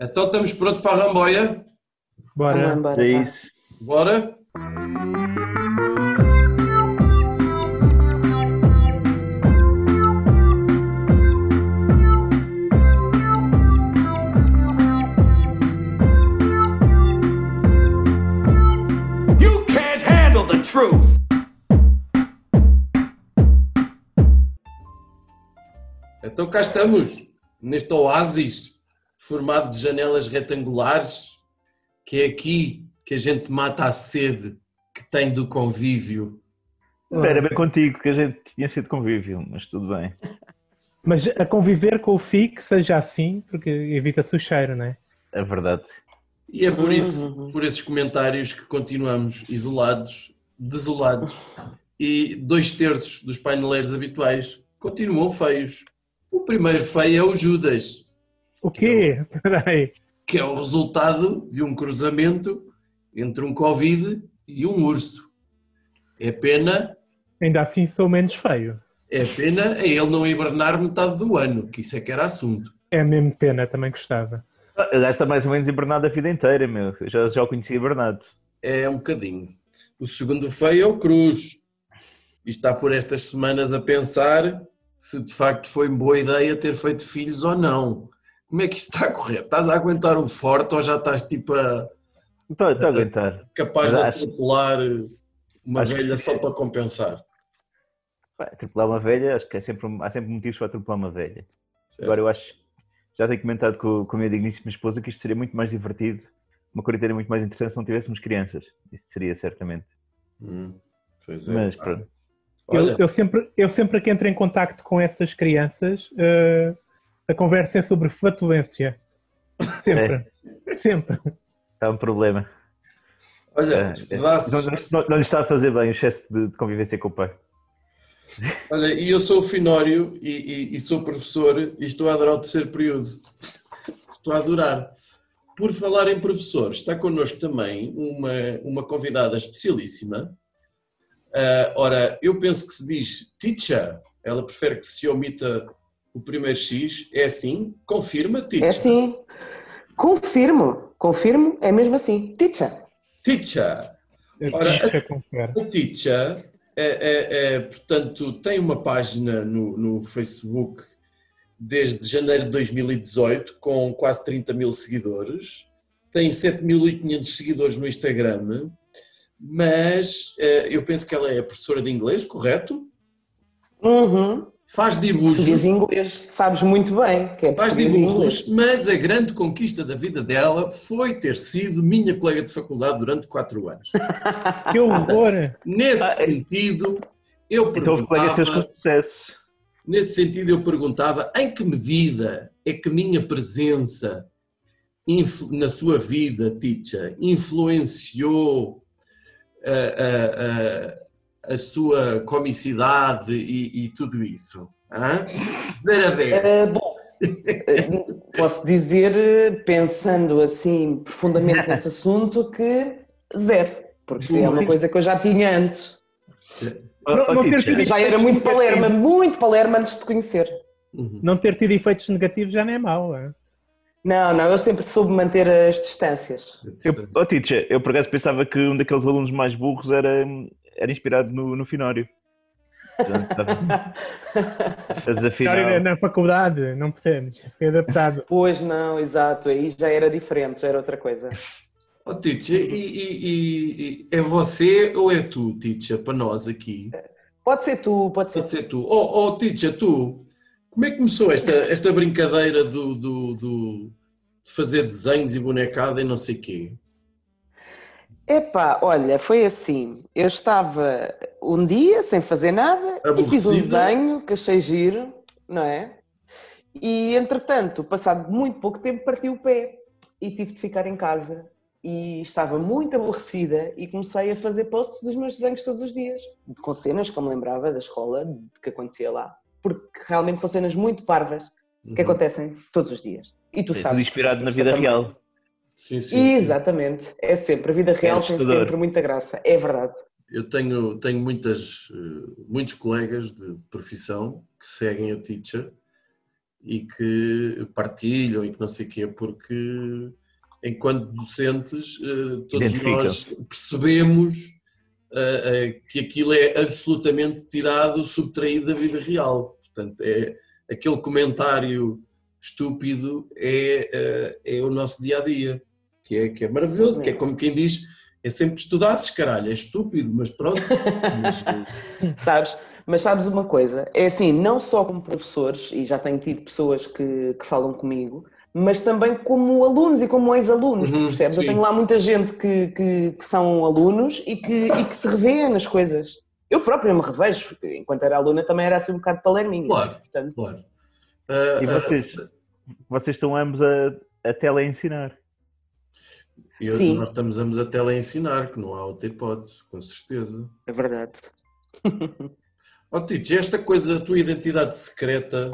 Então estamos prontos para a ramboia? Bora. Embora, É isso. Bora? You can't handle the truth. Então cá estamos, neste oásis formado de janelas retangulares, que é aqui que a gente mata a sede que tem do convívio. Era bem contigo que a gente tinha sido convívio, mas tudo bem. Mas a conviver com o FI que seja assim, porque evita-se o cheiro, não é? É verdade. E é por isso, por esses comentários que continuamos isolados, desolados, e dois terços dos paineleiros habituais continuam feios. O primeiro feio é o Judas, O quê? Espera aí. que é o resultado de um cruzamento entre um Covid e um urso. É pena, Ainda assim sou menos feio. é pena a ele não hibernar metade do ano, que isso é que era assunto. É mesmo pena, também gostava. Ah, O gajo está mais ou menos hibernado a vida inteira, meu. Eu já, já o conheci hibernado. É um bocadinho. O segundo feio é o Cruz. E está por estas semanas a pensar se de facto foi boa ideia ter feito filhos ou não. Como é que isso está a correr? Estás a aguentar o forte ou já estás tipo a, Estou, estou a aguentar. capaz Mas de acho- atropelar uma acho que velha sim. só para compensar? Pá, Atropelar uma velha, acho que é sempre, há sempre motivos para atropelar uma velha. Certo? Agora eu acho, já tenho comentado com, com a minha digníssima esposa que isto seria muito mais divertido, uma quarentena muito mais interessante se não tivéssemos crianças. Isso seria certamente. Hum, pois é. Mas pronto. Olha, Eu, eu sempre, eu sempre que entro em contacto com essas crianças, eh, a conversa é sobre flatulência. Sempre. Sempre. É um problema. olha, É, é. Não, não, não lhe está a fazer bem o excesso de, de convivência com o pai. Olha, e eu sou o Finório e, e- e sou professor e estou a adorar o terceiro período. Estou a adorar. Por falar em professor, está connosco também uma, uma convidada especialíssima. Ah, ora, eu penso que se diz teacher, ela prefere que se omita o primeiro X. É assim? Confirma, teacher. É assim. Confirmo, confirmo, é mesmo assim. Teacher. Teacher. Ora, Deixa confere. A Teacher, é, é- é, portanto, tem uma página no, no Facebook desde janeiro de 2018 com quase 30 mil seguidores, tem 7.500 seguidores no Instagram, mas eh, eu penso que ela é professora de inglês, correto? Uhum. Faz dibujos, Diz inglês, sabes muito bem que é faz dibujos, mas a grande conquista da vida dela foi ter sido minha colega de faculdade durante quatro anos. Que horror! Nesse Ah, é- sentido, eu Então perguntava... sucesso. Nesse sentido, eu perguntava em que medida é que a minha presença na sua vida, teacher, influenciou a, a- a- a sua comicidade e, e tudo isso? Hã? Zero a dez. Ah, bom, ah, posso dizer, eh, pensando assim profundamente nesse assunto, que zero, porque é uma coisa que eu já tinha antes. Não- não ter tido- Já era muito palerma, muito palerma antes de conhecer. Uhum. Não ter tido efeitos negativos já não é mau. é? Não, não, eu sempre soube manter as distâncias. Eu, oh, teacher, eu por acaso pensava que um daqueles alunos mais burros era, era inspirado no, no Finório. História na faculdade, não percebes? Foi adaptado. Pois não, exato, aí já era diferente, já era outra coisa. Oh, teacher, e, e- e- e é você ou é tu, teacher, para nós aqui? Pode ser tu, pode ser Pode ser tu. Oh, oh teacher, tu, como é que começou esta, esta brincadeira do, do- do- de fazer desenhos e bonecada e não sei quê? Epá, olha, foi assim. Eu estava um dia sem fazer nada e fiz um desenho que achei giro, não é? E entretanto, passado muito pouco tempo, parti o pé e tive de ficar em casa. E estava muito aborrecida e comecei a fazer posts dos meus desenhos todos os dias, com cenas que eu me lembrava da escola, que acontecia lá. Porque realmente são cenas muito parvas que Uhum. acontecem todos os dias. E tu é tudo sabes. inspirado na vida também. real. Sim, sim. Exatamente, é sempre. A vida real tem assustador. sempre muita graça, é verdade. Eu tenho, tenho muitas, eh, muitos colegas de profissão que seguem a teacher e que partilham e que não sei o quê, porque enquanto docentes eh, todos nós percebemos eh, que aquilo é absolutamente tirado, subtraído da vida real. Portanto, é aquele comentário estúpido é, é o nosso dia a dia, que é, que é maravilhoso, que é como quem diz, é sempre estudasses, caralho, é estúpido, mas pronto. Mas, eh, Sabes? Mas sabes uma coisa? É assim, não só como professores, e já tenho tido pessoas que, que falam comigo, mas também como alunos e como ex-alunos, Uhum, percebes? Eu sim. tenho lá muita gente que, que, que são alunos e que, e que se revê nas coisas. Eu própria me revejo, enquanto era aluna também era assim um bocado palerminha. Claro. Portanto, claro. Ah, E vocês, vocês estão ambos a, a tele-ensinar. Eu- Sim. nós estamos ambos a tele-ensinar, que não há outra hipótese, com certeza. é verdade. Ó Tito, esta coisa da tua identidade secreta,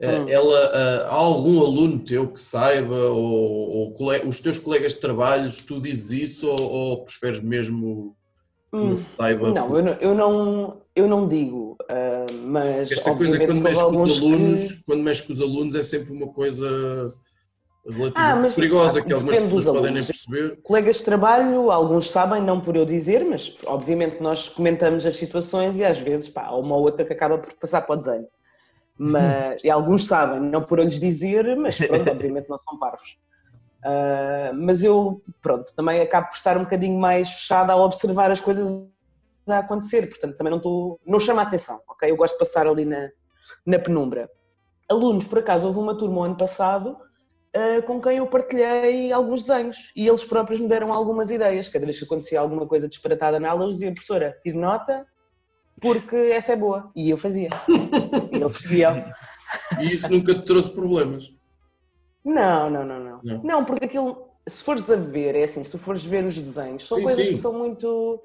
eh, Hum. ela, ah, há algum aluno teu que saiba, ou, ou os teus colegas de trabalhos, tu dizes isso, ou, ou preferes mesmo que Hum. não se saiba? Não, eu não, eu não, eu não digo, ah, mas Esta coisa, quando que houve mexe com os alunos, que... quando mexe com os alunos, é sempre uma coisa relativamente Ah, perigosa, ah, que algumas pessoas podem nem perceber. Colegas de trabalho, alguns sabem, não por eu dizer, mas obviamente nós comentamos as situações e às vezes pá, há uma ou outra que acaba por passar para o desenho. Mas, e alguns sabem, não por eu lhes dizer, mas pronto, obviamente não são parvos. Ah, mas eu, pronto, também acabo por estar um bocadinho mais fechada a observar as coisas a acontecer, portanto também não estou, não chama a atenção, ok? Eu gosto de passar ali na, na penumbra. Alunos, por acaso, houve uma turma o ano passado uh, com quem eu partilhei alguns desenhos e eles próprios me deram algumas ideias. Cada vez que acontecia alguma coisa disparatada na aula, eles diziam, professora, tire nota porque essa é boa. E eu fazia. e eles seguiam. E isso nunca te trouxe problemas. Não, não, não, não. Não. Não, porque aquilo, se fores a ver, é assim, se tu fores ver os desenhos, são Sim, coisas sim. que são muito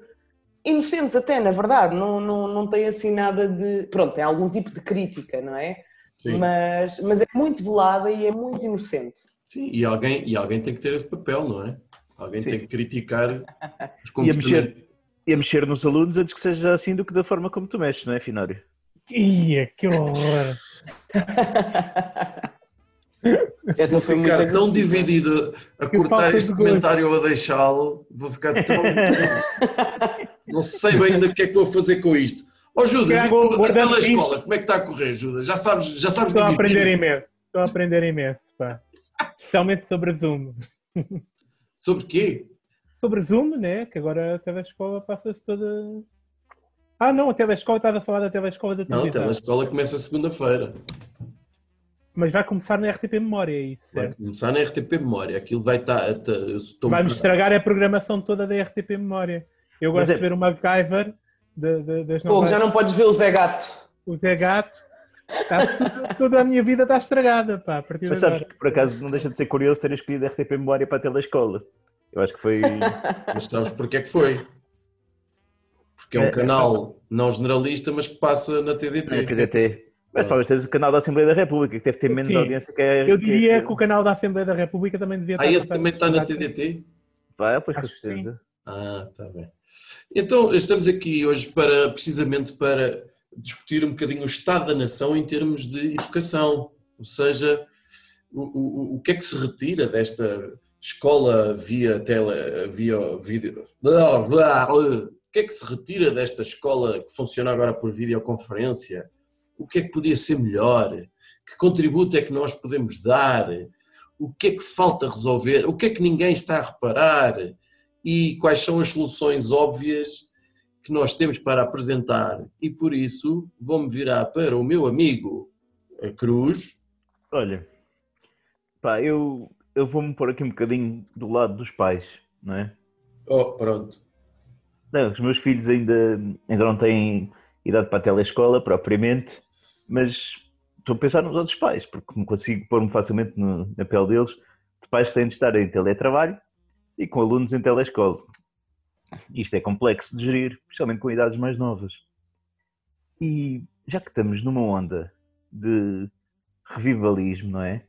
inocentes até, na verdade. Não, não, não tem assim nada de... Pronto, tem algum tipo de crítica, não é? Sim. Mas, mas é muito velada e é muito inocente. Sim, e alguém, e alguém tem que ter esse papel, não é? Alguém tem que criticar os E a, comportamentos. mexer, e a mexer nos alunos antes que seja assim do que da forma como tu mexes, não é, Finório? Ia, que horror! Essa Vou foi muito ficar tão agressiva. dividido a Que cortar este comentário ou a deixá-lo. Vou ficar tão. não sei bem ainda o que é que vou fazer com isto. Ó Judas, e Tiago, tu, a guardando telescola, como é que está a correr, Judas? Já sabes, já sabes Estou a aprender imenso. Estou a aprender imenso, pá. Especialmente sobre Zoom. Sobre quê? Sobre Zoom, né? Que agora a telescola passa-se toda. Ah, não, a telescola, estás a falar da telescola da Não, a televisão. telescola começa segunda-feira. Mas vai começar na RTP Memória, é isso. Vai certo? começar na RTP Memória. Aquilo vai estar. até- eu estou- Vai-me estragar a programação toda da RTP Memória. Eu gosto é- de ver o MacGyver de, de, das Pô, já não podes ver o Zé Gato. O Zé Gato. Está tudo- toda a minha vida está estragada, pá, a Mas sabes agora. que por acaso não deixa de ser curioso ter escolhido a RTP Memória para a telescola. Eu acho que foi. Mas sabes porque é que foi? Porque é um É, é canal não generalista, mas que passa na TDT. na PDT. Mas talvez tens o canal da Assembleia da República, que deve ter menos Sim. audiência que é. Eu diria que o canal da Assembleia da República também devia Ah, estar. esse também está na TDT? Vai, pois com Acho que certeza. Ah, está bem. Então, estamos aqui hoje para, precisamente para discutir um bocadinho o estado da nação em termos de educação. Ou seja, o, o, o que é que se retira desta escola via tele, via vídeo. O que é que se retira desta escola que funciona agora por videoconferência? O que é que podia ser melhor? Que contributo é que nós podemos dar? O que é que falta resolver? O que é que ninguém está a reparar? E quais são as soluções óbvias que nós temos para apresentar. E por isso vou-me virar para o meu amigo Cruz. Olha, pá, eu, eu vou-me pôr aqui um bocadinho do lado dos pais, não é? Oh, pronto. Não, os meus filhos ainda, ainda não têm idade para a telescola propriamente, mas estou a pensar nos outros pais, porque me consigo pôr-me facilmente no- na pele deles, de pais que têm de estar em teletrabalho e com alunos em telescola. Isto é complexo de gerir, especialmente com idades mais novas. E já que estamos numa onda de revivalismo, não é?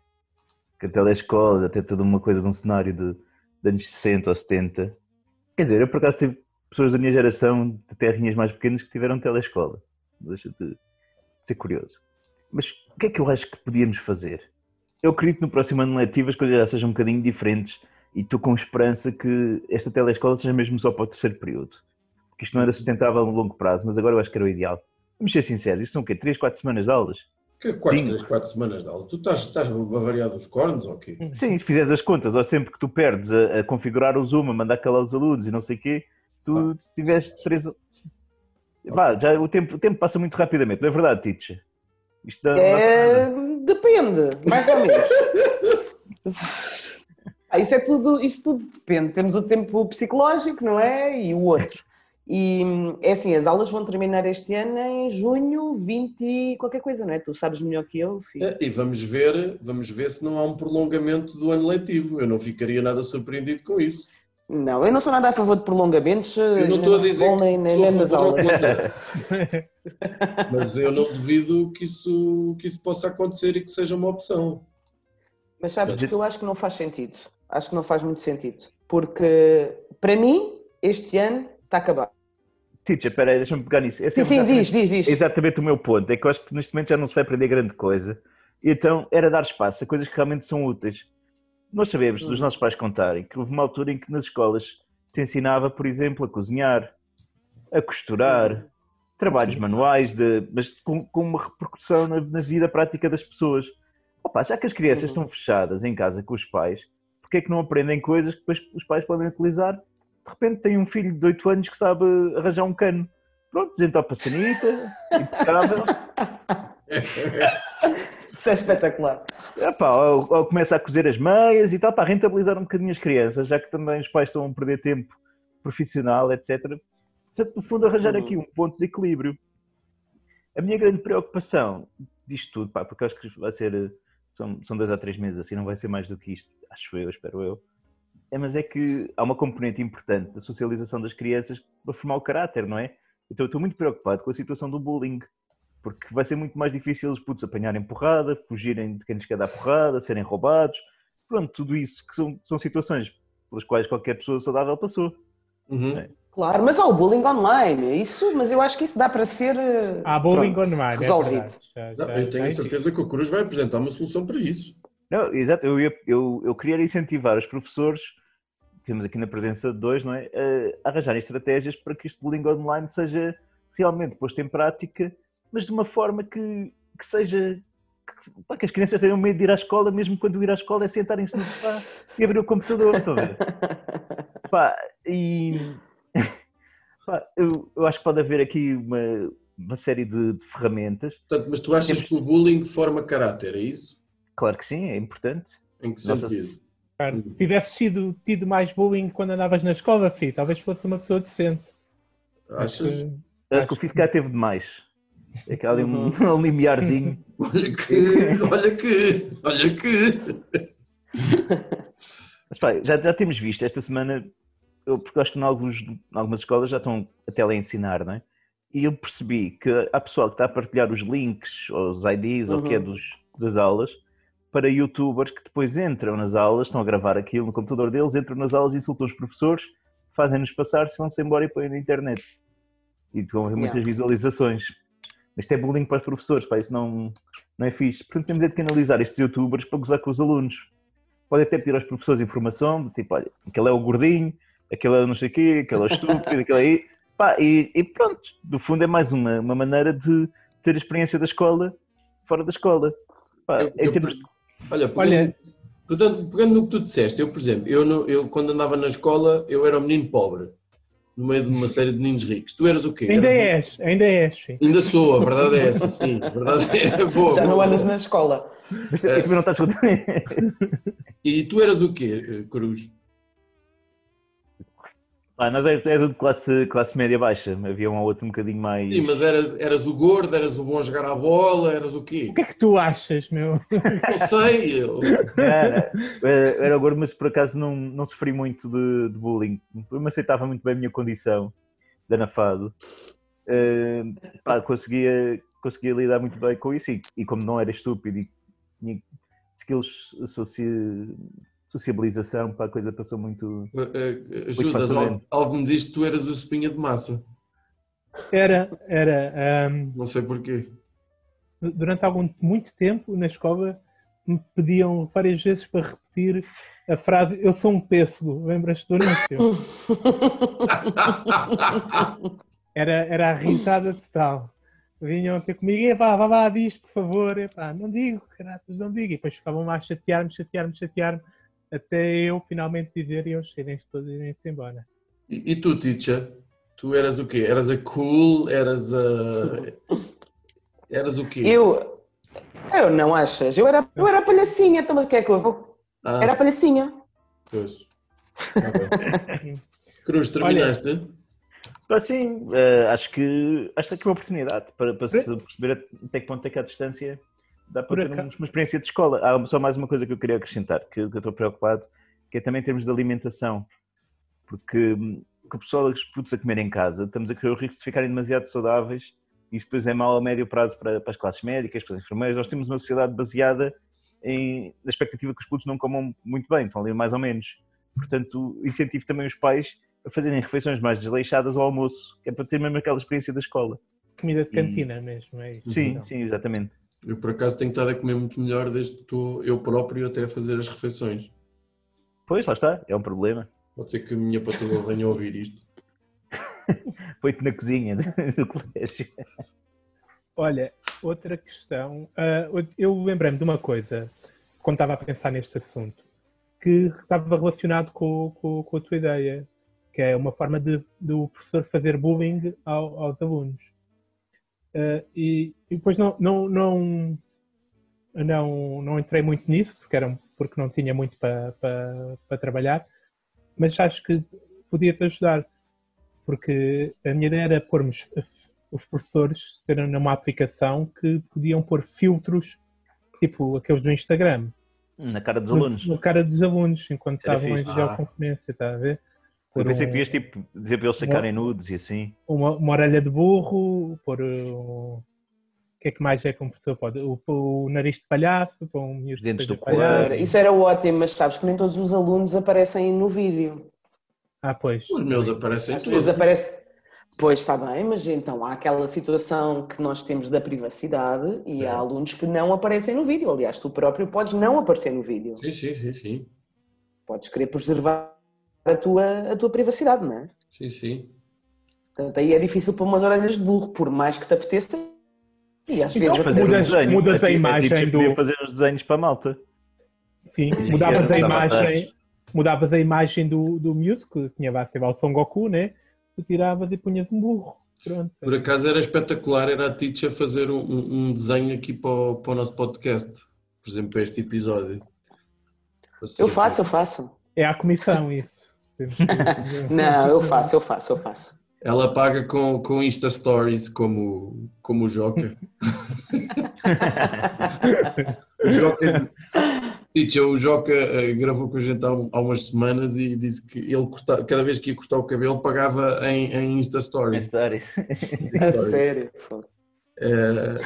Que a telescola até toda uma coisa de um cenário de, de anos 60 ou 70. Quer dizer, eu por acaso tive pessoas da minha geração de terrinhas mais pequenas que tiveram telescola. Deixa de ser curioso. Mas o que é que eu acho que podíamos fazer? Eu acredito que no próximo ano letivo as coisas já sejam um bocadinho diferentes e estou com esperança que esta telescola seja mesmo só para o terceiro período. Porque isto não era sustentável no longo prazo, mas agora eu acho que era o ideal. Vamos ser sinceros, isto são o quê? 3, 4 semanas de aulas? Que quase Sim. 3, 4 semanas de aula. Tu estás, estás a variar dos cornos ou quê? Sim, se fizeres as contas, ao sempre que tu perdes a, a configurar o Zoom, a mandar calar os alunos e não sei o quê, tu se tiveres três. Vá, já o tempo, o tempo passa muito rapidamente, não é verdade, Teacher? Isto dá, É, depende, mais ou menos. Ah, isso é tudo, isso tudo depende. Temos o tempo psicológico, não é? E o outro. E é assim, as aulas vão terminar este ano em junho 20 e qualquer coisa, não é? Tu sabes melhor que eu, filho. É, E vamos ver, vamos ver se não há um prolongamento do ano letivo. Eu não ficaria nada surpreendido com isso. Não, eu não sou nada a favor de prolongamentos, Eu não nem estou a dizer futebol, nem, nem, nem nas aulas. Mas eu não duvido que isso, que isso possa acontecer e que seja uma opção. Mas sabes Mas que eu acho que não faz sentido. Acho que não faz muito sentido. Porque, para mim, este ano está acabado. Teacher, espera aí, deixa-me pegar nisso. É Sim, sim, exatamente- diz, diz, diz. É exatamente o meu ponto. É que eu acho que neste momento já não se vai aprender grande coisa. Então era dar espaço a coisas que realmente são úteis. Nós sabemos, dos nossos pais contarem, que houve uma altura em que nas escolas se ensinava, por exemplo, a cozinhar, a costurar, trabalhos manuais, de- mas com, com uma repercussão na, na vida prática das pessoas. Opa, já que as crianças Uhum. estão fechadas em casa com os pais, porque é que não aprendem coisas que depois os pais podem utilizar? De repente tem um filho de 8 anos que sabe arranjar um cano. Pronto, desentopa a sanita. Isso é espetacular. Epá, ou, ou começa a cozer as meias e tal, para rentabilizar um bocadinho as crianças, já que também os pais estão a perder tempo profissional, etc. Portanto, no fundo, arranjar aqui um ponto de equilíbrio. A minha grande preocupação disto tudo, pá, porque acho que vai ser, são, são dois a três meses assim, não vai ser mais do que isto, acho eu, espero eu. É, mas é que há uma componente importante da socialização das crianças para formar o caráter, não é? Então eu estou muito preocupado com a situação do bullying, porque vai ser muito mais difícil os putos apanharem porrada, fugirem de quem lhes quer dar porrada, serem roubados. Pronto, tudo isso que são, são situações pelas quais qualquer pessoa saudável passou. Uhum. É. Claro, mas há o bullying online. Isso, mas eu acho que isso dá para ser. eh, Há bullying pronto, online. é Resolvido. verdade. Já- Não, já- eu tenho certeza que o Cruz vai apresentar uma solução para isso. Não, exato, eu, ia- eu, eu queria incentivar os professores, temos aqui na presença de dois, não é? A arranjarem estratégias para que este bullying online seja realmente posto em prática, mas de uma forma que, que seja. Que, pá, que as crianças tenham medo de ir à escola, mesmo quando ir à escola é sentarem-se no sofá e abrir o computador, estão a ver? Pá, e. pá, eu, eu acho que pode haver aqui uma, uma série de, de ferramentas. Portanto, mas tu achas que o bullying forma caráter, é isso? Claro que sim, é importante. Em que Nossa, sentido? Cara, Se tivesse sido, tido mais bullying quando andavas na escola, filho, talvez fosse uma pessoa decente. Achas? Que- Acho que o Fiscal teve demais. É que há ali um, um limiarzinho. Olha que, olha que, olha que. Mas pá, já, já temos visto esta semana, eu, porque acho que em, alguns, em algumas escolas já estão a teleensinar, não é? E eu percebi que há pessoal que está a partilhar os links, ou os IDs, ou o que é Uhum. dos, das aulas, para youtubers que depois entram nas aulas, estão a gravar aquilo no computador deles, entram nas aulas, insultam os professores, fazem-nos passar, se vão-se embora e põem na internet. E vão haver muitas Yeah. visualizações. Isto é bullying para os professores, pá, isso não, não é fixe. Portanto, temos é de canalizar estes youtubers para gozar com os alunos. Pode até pedir aos professores informação, do tipo, olha, aquele é o gordinho, aquele é o não sei o quê, aquele é o estúpido, aquele aí. Pá, e, e pronto, no fundo é mais uma, uma maneira de ter a experiência da escola fora da escola. Pá, Eu- em eu- termos Olha, pegando, Olha- portanto, pegando no que tu disseste, eu, por exemplo, eu, no- eu quando andava na escola, eu era um menino pobre, no meio de uma série de meninos ricos. Tu eras o quê? Ainda Eras- és, ainda és, sim. Ainda sou, a verdade é essa, sim. A verdade é boa. Já não boa, andas boa. na escola. Mas também não estás. E tu eras o quê, eh, Cruz? Pá, nós éramos de classe, classe média baixa, havia um ou outro um bocadinho mais. Sim, mas eras, eras o gordo, eras o bom a jogar à bola, eras o quê? O que é que tu achas, meu? Não sei. eu- Era, era, era gordo, mas por acaso não, não sofri muito de, de bullying. Eu me aceitava muito bem a minha condição de anafado. Eh, pá, conseguia, conseguia lidar muito bem com isso e, e como não era estúpido e tinha skills soci, sociabilização, pá, a coisa passou muito. eh, Judas, algo, algo me diz que tu eras o espinha de massa. Era, era. ahm, Não sei porquê. durante algum muito tempo na escola me pediam várias vezes para repetir a frase eu sou um pêssego, lembras-te do anúncio? Era, era a risada total. Vinham ter comigo, e vá, vá, vá, diz, por favor. E, pá, não digo, caratas, não digo. E depois ficavam lá a chatear-me, chatear-me, chatear-me, até eu finalmente dizer e eles irem-se todos irem-se embora. E, e tu, teacher? Tu eras o quê? Eras a cool? Eras a. Eras o quê? Eu, eu não achas? Eu era, eu era a palhacinha, então mas o que é que eu vou? Ah, Era a palhacinha. pois. Cruz, terminaste? Assim, eh, acho que acho que é uma oportunidade para, para se perceber até que ponto é que a distância dá para ter uma experiência de escola. Há só mais uma coisa que eu queria acrescentar, que, eu estou preocupado, que é também em termos de alimentação. Porque hum, o pessoal dos produtos a comer em casa, estamos a correr o risco de ficarem demasiado saudáveis e isso depois é mau a médio prazo para, para as classes médicas, para as enfermeiras. Nós temos uma sociedade baseada em, na expectativa que os putos não comam muito bem, estão ali mais ou menos. Portanto, incentivo também os pais a fazerem refeições mais desleixadas ao almoço, que é para ter mesmo aquela experiência da escola. Comida de cantina mesmo, é isso. Sim, Então, sim, exatamente. Eu, por acaso, tenho estado a comer muito melhor desde que estou eu próprio até a fazer as refeições. Pois, lá está, é um problema. Pode ser que a minha patroa venha a ouvir isto. Foi-te na cozinha do colégio. Olha, outra questão. ah, eu lembrei-me de uma coisa quando estava a pensar neste assunto que estava relacionado com, com- com a tua ideia, que é uma forma de, do professor fazer bullying ao- aos alunos. Ah, e, e depois não, não, não, não, não entrei muito nisso, porque, era, porque não tinha muito para, para, para trabalhar, mas acho que podia-te ajudar, porque a minha ideia era pormos os professores terem numa aplicação que podiam pôr filtros, tipo aqueles do Instagram, Na cara dos no- alunos. no cara dos alunos, enquanto estavam em videoconferência, está a ver? Eu pensei um- que devias tipo, dizer para eles sacarem nudes e assim. uma, uma orelha de burro, pôr um, o que é que mais é que um professor pode? O, o nariz de palhaço, pôr um miúdo Os dentes Isso palhaço. era, isso era ótimo, mas sabes que nem todos os alunos aparecem no vídeo. Ah, pois. Os meus aparecem Às todos. aparece. Pois está bem, mas então há aquela situação que nós temos da privacidade e há Certo. alunos que não aparecem no vídeo. Aliás, tu próprio podes não aparecer no vídeo. Sim, sim, sim, sim. Podes querer preservar a tua, a tua privacidade, não é? Sim, sim. Portanto, aí é difícil pôr umas orelhas de burro, por mais que te apeteça. E às Então, vezes Fazer mudas- um desenho. mudas a ti- imagem teacher do- podia fazer os desenhos para a malta. Sim, Sim, mudavas a imagem, mudavas a imagem do, do miúdo, que tinha lá, sei lá, o Son Goku, né? Tu tiravas e punhas um burro. Pronto. Por acaso era espetacular, era a teacher fazer um, um- desenho aqui para o, para o nosso podcast. Por exemplo, para este episódio. Para Eu faço, eu faço. É a comissão isso. Não, eu faço, eu faço, eu faço. Ela paga com, com Insta Stories como, como o Joker. o Joker, teacher, o Joker eh, gravou com a gente há, um- há umas semanas e disse que ele corta- cada vez que ia cortar o cabelo pagava em, em Insta Stories. Stories. A Stories. sério. Eh,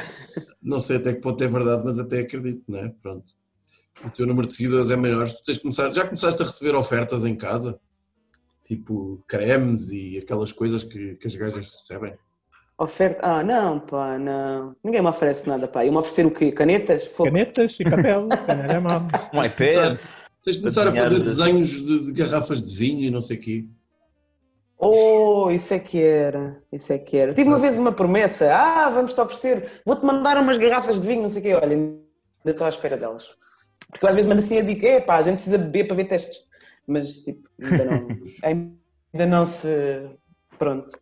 não sei até que ponto é verdade, mas até acredito, não é? Pronto. O teu número de seguidores é maior. Tu tens de começar, já começaste a receber ofertas em casa? Tipo cremes e aquelas coisas que, que as gajas recebem? Oferta. Ah, não, pá, não. Ninguém me oferece nada, pá. E me oferecer o quê? Canetas? Fogo. Canetas e papel, canalha mal. Um iPad. Tens de começar a fazer de- desenhos de, de garrafas de vinho e não sei o quê. Oh, isso é que era. Isso é que era. Tive uma vez uma promessa. Ah, vamos-te oferecer. Vou-te mandar umas garrafas de vinho, não sei o quê. Olha, ainda estou à espera delas. Porque eu às vezes mando assim a dica. É pá, a gente precisa beber para ver testes. Mas, tipo, ainda não. ainda não se. Pronto.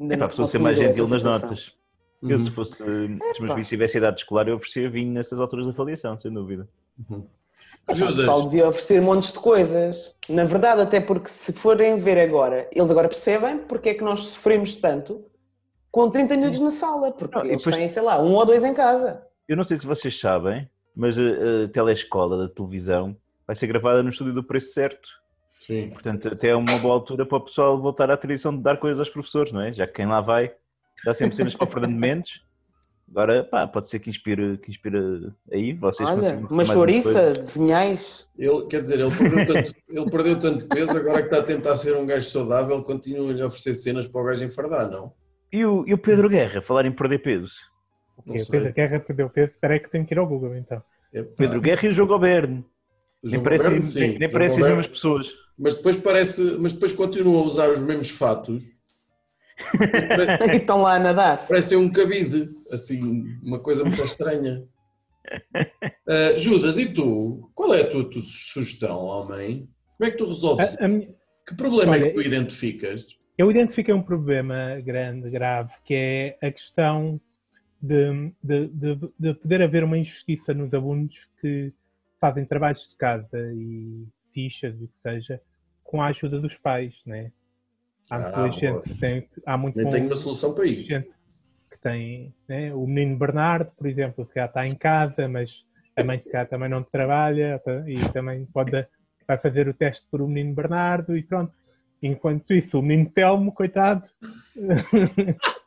Ainda É não para se a pessoa ser mais gentil nas notas. Eu, se Uhum. fosse, se os meus filhos tivessem idade escolar, eu oferecia vinho nessas alturas da avaliação, sem dúvida. O Judas, pessoal devia oferecer montes de coisas. Na verdade, até porque se forem ver agora, eles agora percebem porque é que nós sofremos tanto com 30 minutos na sala, porque Não, eles depois- têm, sei lá, um ou dois em casa. Eu não sei se vocês sabem, mas a, a telescola da televisão vai ser gravada no estúdio do preço certo. sim. Portanto, até é uma boa altura para o pessoal voltar à tradição de dar coisas aos professores, não é? Já que quem lá vai dá sempre cenas para o Fernando Mendes. Agora, pá, pode ser que inspire, que inspire aí, vocês Olha, uma chouriça de vinhais. Ele, quer dizer, ele perdeu, tanto, ele perdeu tanto peso, agora que está a tentar ser um gajo saudável, continua-lhe a oferecer cenas para o gajo enfardar, não? E o, e o Pedro Guerra, falar em perder peso. Não Ok, o. Pedro Guerra perdeu peso. Espera aí que tenho que ir ao Google então. Epá, Pedro Guerra e o João Goberno. Nem parecem, sim, nem, as mesmas pessoas. Mas depois parece, mas depois continua a usar os mesmos fatos. Pare- E estão lá a nadar. Parece um cabide, assim, uma coisa muito estranha. Ah, Judas, e tu? Qual é a tua, tua sugestão, homem? Como é que tu resolves? A- a minha- Que problema é olha, que tu identificas? Eu identifiquei um problema grande, grave, que é a questão de, de, de, de poder haver uma injustiça nos alunos que fazem trabalhos de casa e fichas, o que seja, com a ajuda dos pais, né? Há Ah, muita gente que tem, há muito Nem bom- tenho uma solução para isso. gente que tem, né? o menino Bernardo, por exemplo, que já está em casa, mas a mãe se calhar também não trabalha e também pode, vai fazer o teste por o menino Bernardo e pronto. Enquanto isso, o menino Telmo, coitado.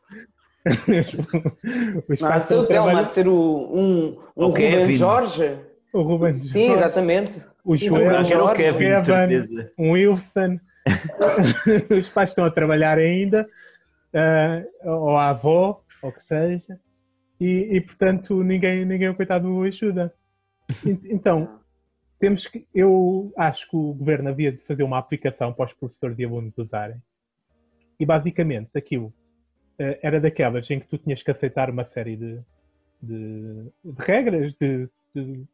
Os Não, há de ser o Telmo, há de ser o, um, um O Ruben. Jorge. O Ruben Sim, Jorge, exatamente. o o Joel, Acho que era o Jorge, Kevin, um Wilson. Os pais estão a trabalhar ainda, ah, ou a avó, ou o que seja, e, e, portanto ninguém, ninguém, o coitado, o ajuda. Então, temos que, eu acho que o governo havia de fazer uma aplicação para os professores e alunos usarem. E basicamente aquilo eh, era daquelas em que tu tinhas que aceitar uma série de, de- de regras, de, de,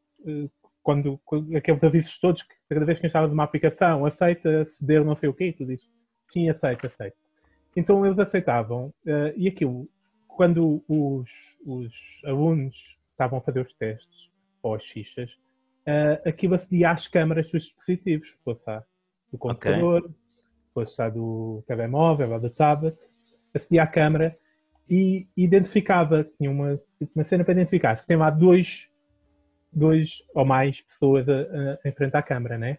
quando, quando- aqueles avisos todos que cada vez que instalas uma aplicação, aceita, ceder não sei o quê, e tudo isso. Sim, aceita, aceita. Então eles aceitavam, eh, e aquilo, quando os, os alunos estavam a fazer os testes, ou as fichas, eh, aquilo acedia às câmaras dos dispositivos, fosse a do computador, fosse a do telemóvel ou do tablet, acedia à câmara e identificava, tinha uma, uma cena para identificar, se tem lá dois, dois ou mais pessoas a, a, em frente à câmara, né?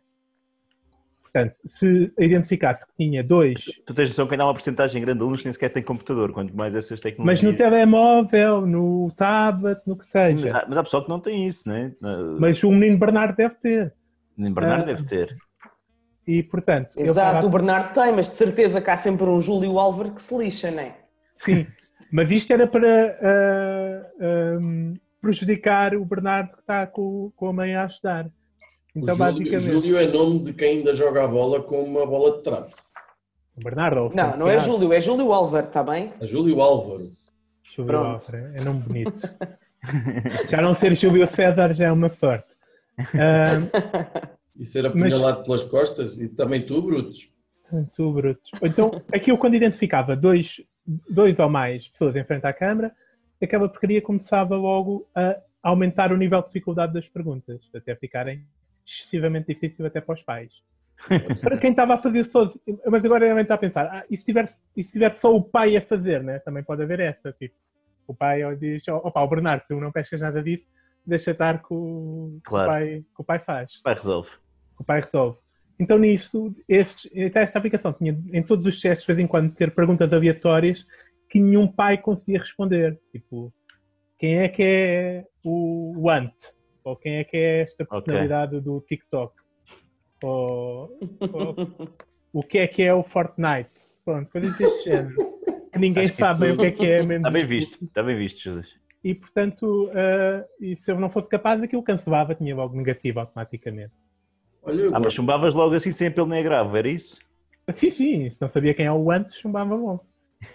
Portanto, se identificasse que tinha dois, Tu tens noção que ainda há uma porcentagem grande de alunos que nem sequer têm computador, quanto mais essas tecnologias. mas no telemóvel, no tablet, no que seja. Ah, Mas há pessoal que não tem isso, né? Mas o menino Bernardo deve ter. Nem Bernardo Ah, deve ter. E, portanto, Exato, estava- o Bernardo tem, mas de certeza que há sempre um Júlio Álvaro que se lixa, não é? Sim, mas isto era para ah, ahm, prejudicar o Bernardo que está com, com a mãe a ajudar. O Então, Júlio, basicamente, Júlio é nome de quem ainda joga a bola com uma bola de o Bernardo. ou o Não, não é Júlio, é Júlio Álvaro, está bem? A Júlio Álvaro. Júlio Pronto. Álvaro, é nome bonito. já não ser Júlio César já é uma sorte. Ahm, E ser Mas- apunhalado pelas costas. E também tu, Brutos. Tu, brutos. Então, aqui eu quando identificava dois, dois ou mais pessoas em frente à câmara, aquela porcaria começava logo a aumentar o nível de dificuldade das perguntas, até ficarem excessivamente difíceis até para os pais. para quem estava a fazer sozinho, mas agora devem estar a pensar, ah, e se tiver, e se tiver só o pai a fazer, né? também pode haver essa, tipo, o pai diz, "Oh, opa, o Bernardo, tu não pescas nada disso, deixa estar que o, que o Claro. pai, que o pai faz Vai, resolve. o pai resolve. Então, nisto, estes, esta aplicação tinha em todos os testes, de vez em quando, ter perguntas aleatórias que nenhum pai conseguia responder. Tipo, quem é que é o Want? Ou quem é que é esta personalidade do TikTok? Ou, ou o que é que é o Fortnite? Pronto, coisas deste género. Que ninguém Acho sabe bem isso o que é que é mesmo. Está bem visto, está bem visto, Judas. E, portanto, ah, e se eu não fosse capaz, aquilo cancelava, tinha logo negativo automaticamente. Olha, Ah, mas chumbavas logo assim sem apelo nem agravo, era isso? Sim, sim, se não sabia quem é o antes, chumbava logo.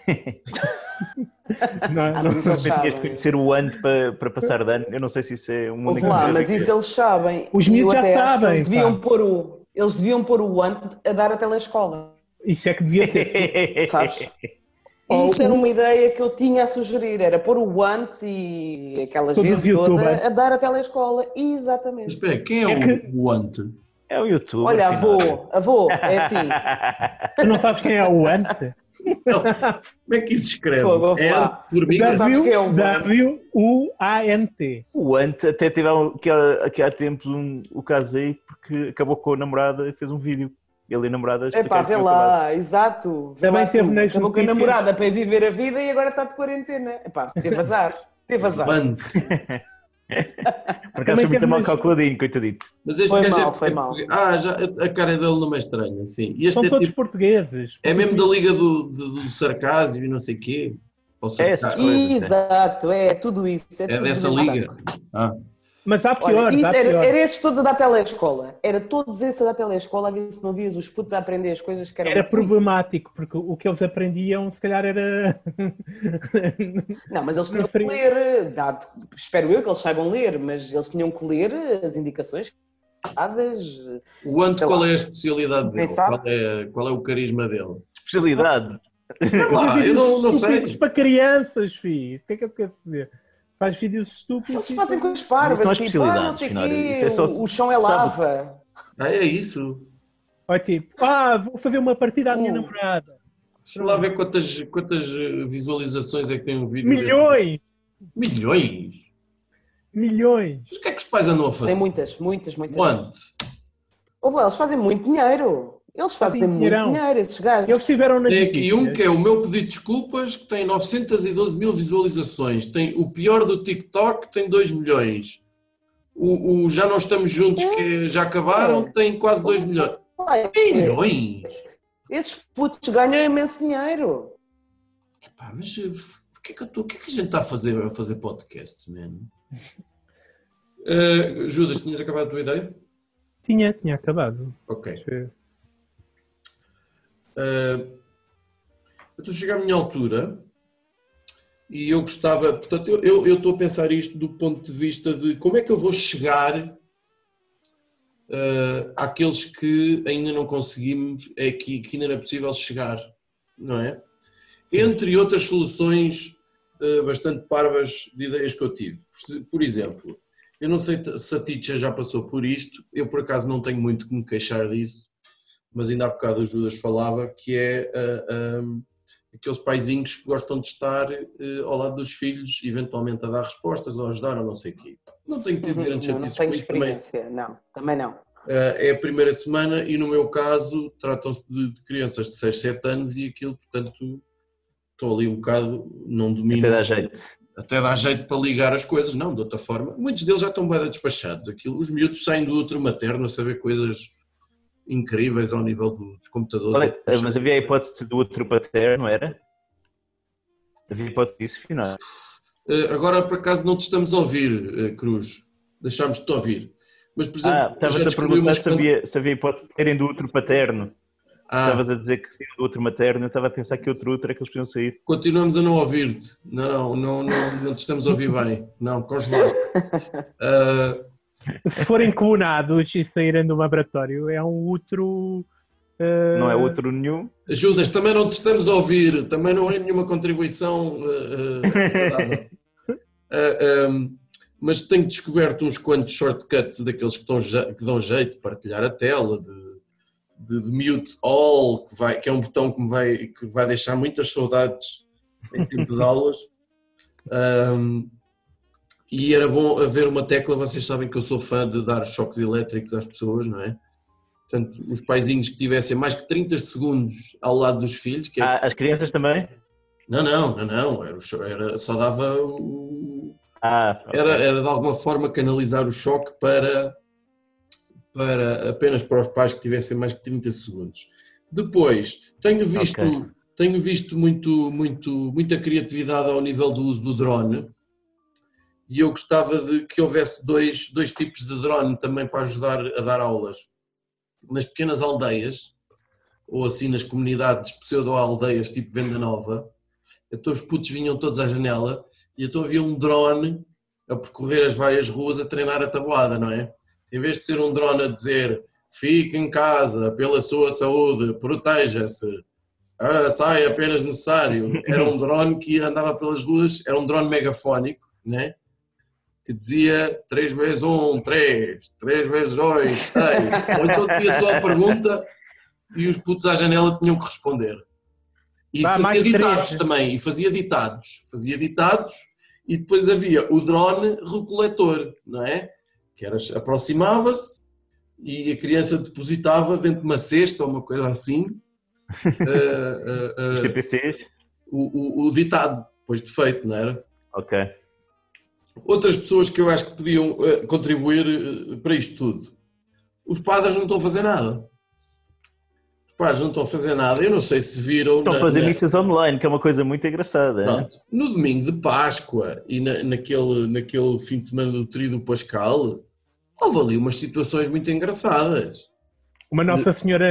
não, Ah, não, mas de sabem. conhecer o ante para, para passar dano. Eu não sei se isso é uma Ouve única lá, mas isso eles sabem. Os miúdos já sabem, Eles deviam, pôr o, eles deviam pôr o Want a dar a telescola. Isso é que devia ser. Sabes? Ou Isso era uma ideia que eu tinha a sugerir, era pôr o Want e aquela Todos os gente toda youtubers. a dar a telescola. Mas Exatamente. espera, quem é, É o, que- o Ante? É o YouTube. Olha, afinal. avô, avô, é assim. Tu não sabes quem é o antes? Não, como é que isso se escreve? Vou É é o W-U-A-N-T. O Ant até teve há- aqui há, aqui há tempos um, o caso aí porque acabou com a namorada e fez um vídeo. Ele e a namorada Epá, explicaram vê é lá, exato. Vê Também lá teve nas Acabou com a namorada para ir viver a vida e agora está de quarentena. Epá, teve azar. Teve azar. Por acaso Também foi muito teve mal calculadinho, coitadito. Mas este Foi gajo mal, é, foi é mal. Ah, já, a cara dele não é estranha, sim. E este São é, todos tipo, portugueses. é mesmo da liga do, do, do sarcasmo e não sei o quê. Ou seja, É. Exato, é tudo isso. É, é tudo dessa muito liga. Ah, Mas há Olha, piores, isso há era, piores. era esses todos a dar telescola. Era todos esses a dar telescola ver se não vias os putos a aprender as coisas que eram. Era assim. problemático, porque o que eles aprendiam, se calhar, era. Não, mas eles tinham que ler, dado- espero eu que eles saibam ler, mas eles tinham que ler as indicações dadas. o Sei qual lá. é a especialidade dele? Qual é, qual é o carisma dele? Especialidade. Ah, eu não, não sei. para crianças, filho. O que é que eu quero dizer? Faz vídeos estúpidos. Eles fazem coisas parvas, não é tipo, ah, especialidade, não sei quê, isso é só- o- chão é lava. Ah, é isso. Ou tipo, ah, vou fazer uma partida à minha Uh. namorada. Deixa lá ver quantas, quantas eh, visualizações é que tem um vídeo. Milhões! desse. Milhões? Milhões! Mas o que é que os pais andam a fazer? Tem muitas, muitas, muitas. Quanto? Ouve lá, eles fazem muito dinheiro. Eles fazem Fazem muito dinheiro, esses gajos. Eles estiveram nas Tem aqui um que é o meu pedido de desculpas, que tem 912 mil visualizações. Tem o pior do TikTok, que tem 2 milhões. O, o Já Não Estamos Juntos, que já acabaram, tem quase 2 milhões. Milhões? Esses putos ganham imenso dinheiro. Epá, mas eh, porquê que, eu tô, o que é que a gente está a fazer a fazer podcasts, man? Eh, Judas, tinhas acabado a tua ideia? Tinha, tinha acabado. Ok. Uh, eu estou a chegar à minha altura e eu gostava, portanto, eu, eu, eu estou a pensar isto do ponto de vista de como é que eu vou chegar uh, àqueles que ainda não conseguimos, é que, que ainda não é possível chegar, não é? Entre outras soluções uh, bastante parvas de ideias que eu tive. Por, exemplo, eu não sei se a Teacher já passou por isto, eu por acaso não tenho muito que me queixar disso, mas ainda há bocado o Judas falava, que é ah, ah, aqueles paizinhos que gostam de estar ah, ao lado dos filhos, eventualmente a dar respostas ou a ajudar ou não sei o quê. Não tenho tido grandes Uhum, Não, chatices com isso também. experiência, não, também não. Ah, é a primeira semana e no meu caso tratam-se de, de crianças de 6, 7 anos e aquilo, portanto, estou ali um bocado, não domino. Até dá jeito. Até dá jeito para ligar as coisas, não, de outra forma. Muitos deles já estão bem despachados. Aquilo, os miúdos saem do outro materno a saber coisas incríveis ao nível do- dos computadores. Olha, eh, mas havia a hipótese do outro paterno, era? Havia a hipótese disso, final. Eh, Agora, por acaso, não te estamos a ouvir, eh, Cruz. Deixámos de te ouvir. Mas, por exemplo, Ah, já estavas a perguntar se havia, se havia hipótese de serem do outro paterno. Ah, Estavas a dizer que seriam do outro materno, eu estava a pensar que outro outro é que eles podiam sair. continuamos a não ouvir-te. Não, não, não, não, não te estamos a ouvir bem. Não, congelado. Ah, Se forem clonados e saírem do laboratório, é um outro. eh, Não é outro nenhum. Judas, também não te estamos a ouvir. Também não é nenhuma contribuição agradável. Ah, ahm, mas tenho descoberto uns quantos shortcuts daqueles que, je- que dão jeito de partilhar a tela, de, de, de mute all, que, vai, que é um botão que, me vai, que vai deixar muitas saudades em tempo de aulas. Ahm, e era bom haver uma tecla, vocês sabem que eu sou fã de dar choques elétricos às pessoas, não é? Portanto, os paizinhos que tivessem mais que 30 segundos ao lado dos filhos, que é Ah, as crianças também? não, não, não, não. Era, era- só dava o. Ah, ok. Era, era de alguma forma canalizar o choque para, para apenas para os pais que tivessem mais que 30 segundos. Depois, tenho visto, Ok. tenho visto muito, muito, muita criatividade ao nível do uso do drone e eu gostava de que houvesse dois, dois tipos de drone também para ajudar a dar aulas. Nas pequenas aldeias, ou assim nas comunidades pseudo-aldeias tipo Venda Nova, então os putos vinham todos à janela e então havia um drone a percorrer as várias ruas a treinar a tabuada, não é? Em vez de ser um drone a dizer fique em casa pela sua saúde, proteja-se, ah, sai apenas necessário, era um drone que andava pelas ruas, era um drone megafónico, né? Que dizia 3 vezes 1, 3, 3 vezes 2, 6. Ou então dizia só a pergunta e os putos à janela tinham que responder. E Vá, fazia ditados três. também, e fazia ditados. Fazia ditados e depois havia o drone recoletor, não é? Que era, aproximava-se e a criança depositava dentro de uma cesta ou uma coisa assim Os eh, TPCs? o, o- o ditado, depois de feito, não era? Ok. Outras pessoas que eu acho que podiam eh, contribuir eh, para isto tudo. Os padres não estão a fazer nada. Os pais não estão a fazer nada. Eu não sei se viram. Estão a fazer na- missas online, que é uma coisa muito engraçada. hein? Pronto. No domingo de Páscoa e na- naquele, naquele fim de semana do Trio do Pascal, houve ali umas situações muito engraçadas. Uma Nossa Senhora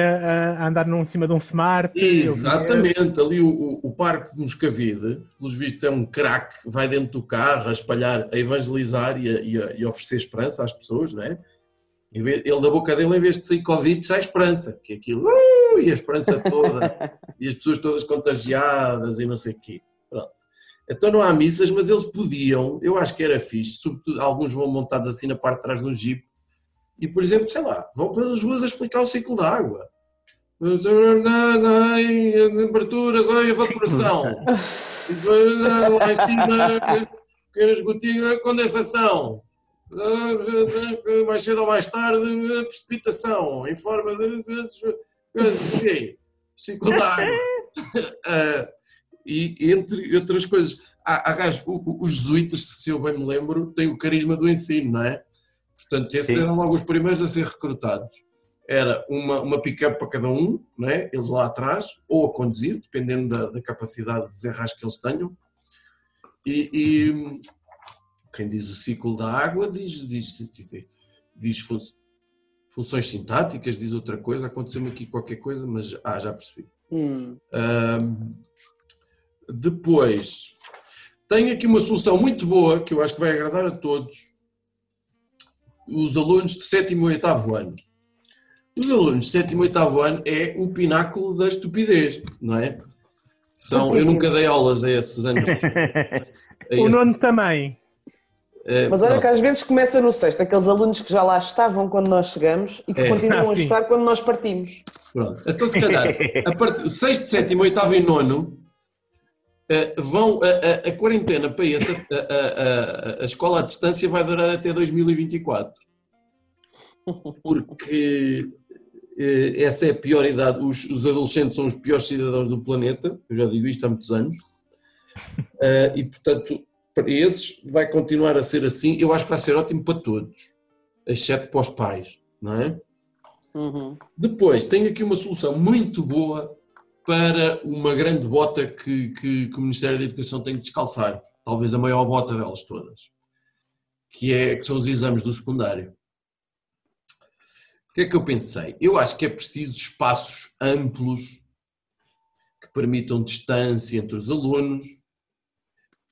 a, a andar num, cima de um smart. Exatamente, ali o, o, Parque de Moscavide, pelos vistos é um craque, vai dentro do carro a espalhar, a evangelizar e a, e a- e oferecer esperança às pessoas, não é? Ele da boca dele, em vez de sair Covid, sai esperança, que é aquilo, uh, e a esperança toda, e as pessoas todas contagiadas e não sei o quê. Pronto. Então não há missas, mas eles podiam, eu acho que era fixe, sobretudo alguns vão montados assim na parte de trás de um jeep, e por exemplo, sei lá, vão pelas ruas a explicar o ciclo da água. Temperaturas, ai, evaporação. Ah, Lá em cima, pequenas gotinhas, condensação. Ah, Mais cedo ou mais tarde, a precipitação, em forma de. Ciclo da água. Ah, E entre outras coisas, há, há os jesuítas, se eu bem me lembro, têm o carisma do ensino, não é? Portanto, esses Sim. eram logo os primeiros a ser recrutados. Era uma, uma pick-up para cada um, não é? eles lá atrás, ou a conduzir, dependendo da, da capacidade de desenrasque que eles tenham. E, e quem diz o ciclo da água diz, diz, diz, diz fun- funções sintáticas, diz outra coisa. Aconteceu-me aqui qualquer coisa, mas ah, já percebi. Hum. Ahm, depois, tenho aqui uma solução muito boa que eu acho que vai agradar a todos. Os alunos de sétimo e oitavo ano. Os alunos de sétimo e oitavo ano é o pináculo da estupidez, não é? São, eu nunca dei aulas a esses anos. a O nono também. eh, Mas olha pronto. que às vezes começa no sexto, aqueles alunos que já lá estavam quando nós chegamos e que É. continuam a Ah, sim. estar quando nós partimos. Pronto. Então, se calhar, a partir sexto, sétimo, oitavo e nono eh, vão a, a- a quarentena para esse, a, a- escola à distância vai durar até 2024. Porque eh, essa é a pior idade. Os, os adolescentes são os piores cidadãos do planeta. Eu já digo isto há muitos anos. Eh, e, portanto, para esses vai continuar a ser assim. Eu acho que vai ser ótimo para todos, exceto para os pais, não é? Uhum. Depois, tenho aqui uma solução muito boa para uma grande bota que, que- que o Ministério da Educação tem que descalçar. Talvez a maior bota delas todas. Que, é, que são os exames do secundário. O que é que eu pensei? Eu acho que é preciso espaços amplos que permitam distância entre os alunos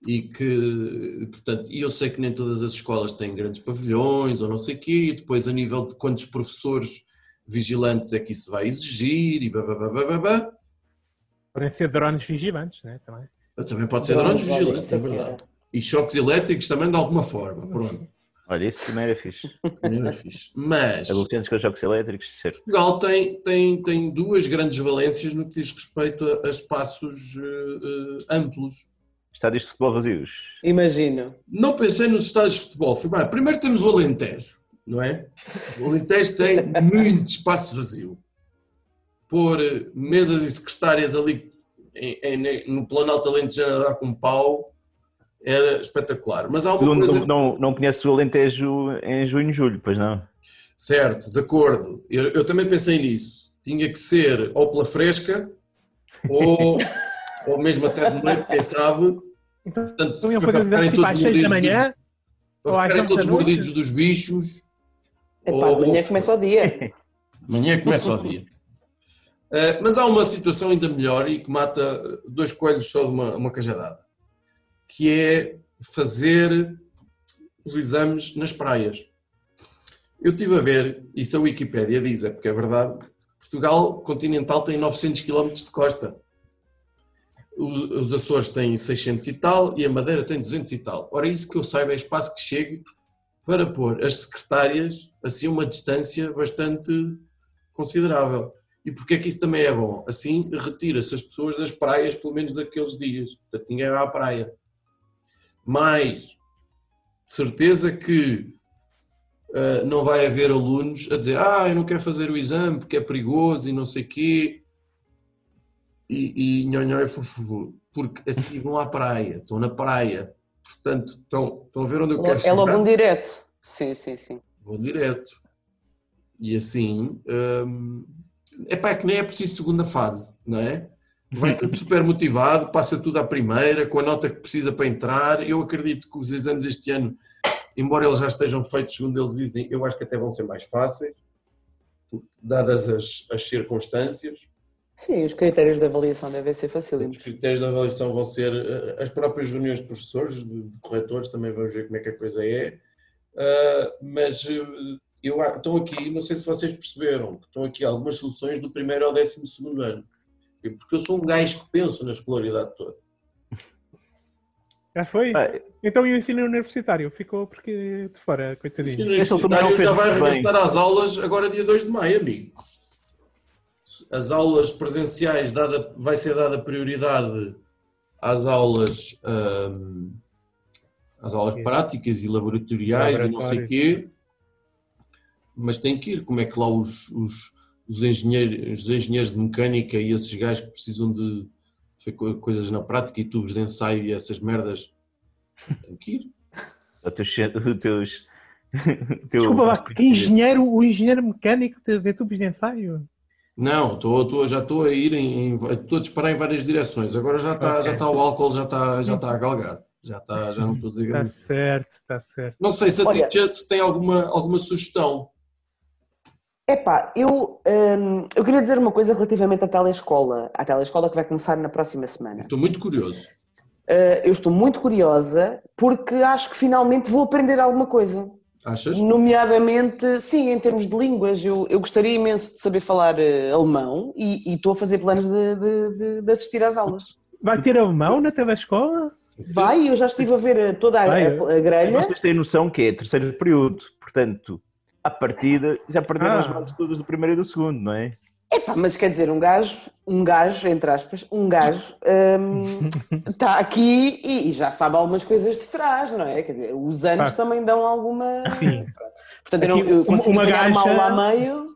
e que, portanto, e eu sei que nem todas as escolas têm grandes pavilhões ou não sei o quê, e depois a nível de quantos professores vigilantes é que isso vai exigir e babá. Podem ser drones vigilantes, né? Também. Também pode ser drones Drones, vigilantes, é verdade. E choques elétricos também de alguma forma, pronto. Olha, isso também era fixe. Também era fixe. Mas Adolescentes com jogos elétricos, certo. Portugal tem, tem, tem duas grandes valências no que diz respeito a, a espaços eh, eh, amplos. Estádios de futebol vazios. Imagino. Não pensei nos estádios de futebol. Fui, bem, primeiro temos o Alentejo, não é? O Alentejo tem muito espaço vazio. Pôr eh, mesas e secretárias ali em- em- no Planalto Alentejano a dar com pau era espetacular. Mas há uma não, coisa... não, não conheces o Alentejo em junho, julho, pois não? Certo, de acordo. Eu, eu também pensei nisso. Tinha que ser ou pela fresca ou, ou mesmo até de noite, quem sabe. Então, Portanto, não iam para ficarem tipo todos às 6 da mordidos dos- manhã? para Ou às ficarem todos mordidos dos bichos. Epá, ou- de manhã ou- começa o dia. Amanhã começa o dia. Eh, mas há uma situação ainda melhor e que mata dois coelhos só de uma, uma cajadada, que é fazer os exames nas praias. Eu estive a ver, isso a Wikipédia diz, é porque é verdade, Portugal continental tem 900 km de costa. Os, Açores têm 600 e tal e a Madeira tem 200 e tal. Ora, isso que eu saiba é espaço que chegue para pôr as secretárias assim uma distância bastante considerável. E porque é que isso também é bom? Assim retira-se as pessoas das praias, pelo menos daqueles dias. Portanto, ninguém vai à praia. Mas, certeza que ah, não vai haver alunos a dizer ah, eu não quero fazer o exame porque é perigoso e não sei quê. E, e nhonhó é fufu. Porque assim vão à praia, estão na praia. Portanto, estão, estão a ver onde eu quero É logo chegar? um direto. Sim, sim, sim. Vou direto. E assim, hum, é pá, que nem é preciso segunda fase, não é? Vai tudo super motivado, passa tudo à primeira, com a nota que precisa para entrar. Eu acredito que os exames este ano, embora eles já estejam feitos, segundo eles dizem, eu acho que até vão ser mais fáceis, dadas as, as circunstâncias. Sim, os critérios de avaliação devem ser Os facílimos. critérios de avaliação vão ser eh, as próprias reuniões de professores, de corretores, também vamos ver como é que a coisa é. Ah, mas eh, eu a- estão aqui, não sei se vocês perceberam, que estão aqui algumas soluções do primeiro ao décimo segundo ano. E Porque eu sou um gajo que penso na escolaridade toda. Já foi? Ah, Então e o ensino universitário? Ficou porque de fora, coitadinho. O ele também não universitário já vai regressar às aulas agora dia 2 de maio, amigo. As aulas presenciais dada, vai ser dada prioridade às aulas hum, às aulas práticas e laboratoriais e não sei o quê. Mas tem que ir, como é que lá os, os, os, engenheiros, os engenheiros de mecânica e esses gajos que precisam de coisas na prática e tubos de ensaio e essas merdas, tem que ir. Os teus. Desculpa lá, engenheiro, o engenheiro mecânico de tubos de ensaio? Não, estou, estou- já estou a ir em, estou a disparar em várias direções. Agora já está, Ok. já está o álcool, já está, já está a galgar. Já está, já não estou a dizer Está certo, está certo. Não sei se a Olha- se tem alguma, alguma sugestão. Epá, eu, hum, eu queria dizer uma coisa relativamente à telescola, à telescola que vai começar na próxima semana. Estou muito curioso. Uh, eu estou muito curiosa porque acho que finalmente vou aprender alguma coisa. Achas? Nomeadamente, sim, em termos de línguas, eu, eu gostaria imenso de saber falar eh, alemão e, e estou a fazer planos de, de- de- de assistir às aulas. Vai ter alemão na telescola? Vai, eu já estive a ver eh, toda a, Vai, a, a grelha. Vocês têm noção que é terceiro período, portanto, à partida já perderam Ah. as bases todas do primeiro e do segundo, não é? Epá, mas quer dizer, um gajo, um gajo, entre aspas, um gajo, hum, está aqui e, e já sabe algumas coisas de trás, não é? Quer dizer, os anos também dão alguma. Sim. Portanto, eu, não, Aqui, eu uma- consigo uma apanhar uma aula a meio.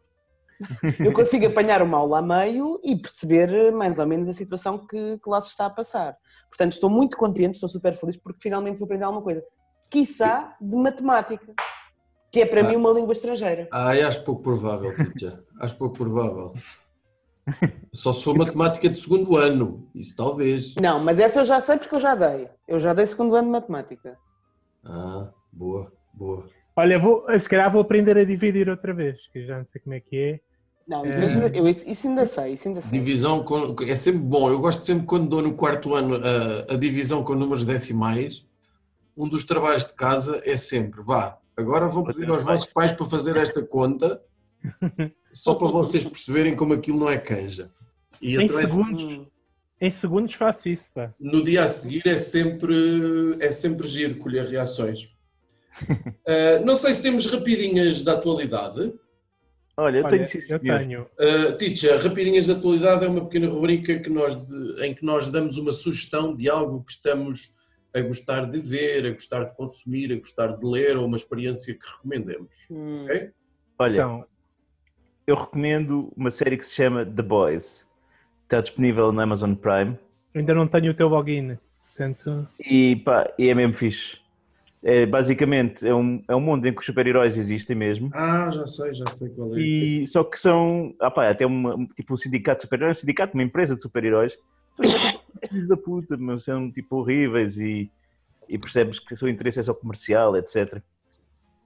Eu consigo apanhar uma aula a meio e perceber eh, mais ou menos a situação que, que lá se está a passar. Portanto, estou muito contente, estou super feliz porque finalmente vou aprender alguma coisa. Quiçá de matemática, que é para Ah. mim uma língua estrangeira. Ah, acho pouco provável, teacher. Acho pouco provável. Só se for matemática de segundo ano. Isso talvez. Não, mas essa eu já sei porque eu já dei. Eu já dei segundo ano de matemática. Ah, boa, boa. Olha, vou, se calhar vou aprender a dividir outra vez, que já não sei como é que é. Não, isso, É. ainda, eu, isso, isso ainda sei, isso ainda sei. Divisão com, é sempre bom. Eu gosto sempre quando dou no quarto ano a, a divisão com números decimais. Um dos trabalhos de casa é sempre, vá, agora vão pedir aos vossos pais para fazer esta conta, só para vocês perceberem como aquilo não é canja. E Em então é- segundos, Hum. em segundos faço isso, pá. no dia a seguir é sempre, é sempre giro colher reações. Ah, não sei se temos rapidinhas da atualidade. Olha, eu Olha, tenho sim, eu tenho. Uh, teacher, Rapidinhas da Atualidade é uma pequena rubrica que nós de- em que nós damos uma sugestão de algo que estamos a gostar de ver, a gostar de consumir, a gostar de ler ou uma experiência que recomendemos. Hum. Ok? Olha, Então, eu recomendo uma série que se chama The Boys. Está disponível na Amazon Prime ainda não tenho o teu login. Portanto, e, pá, e é mesmo fixe. É, basicamente, é um, é um mundo em que os super-heróis existem mesmo. Ah, já sei, já sei qual é. E só que são, ah pá, até uma, tipo um sindicato de super-heróis, um sindicato, uma empresa de super-heróis, filhos da puta, mas são tipo horríveis e, e percebes que o seu interesse é só comercial, etc.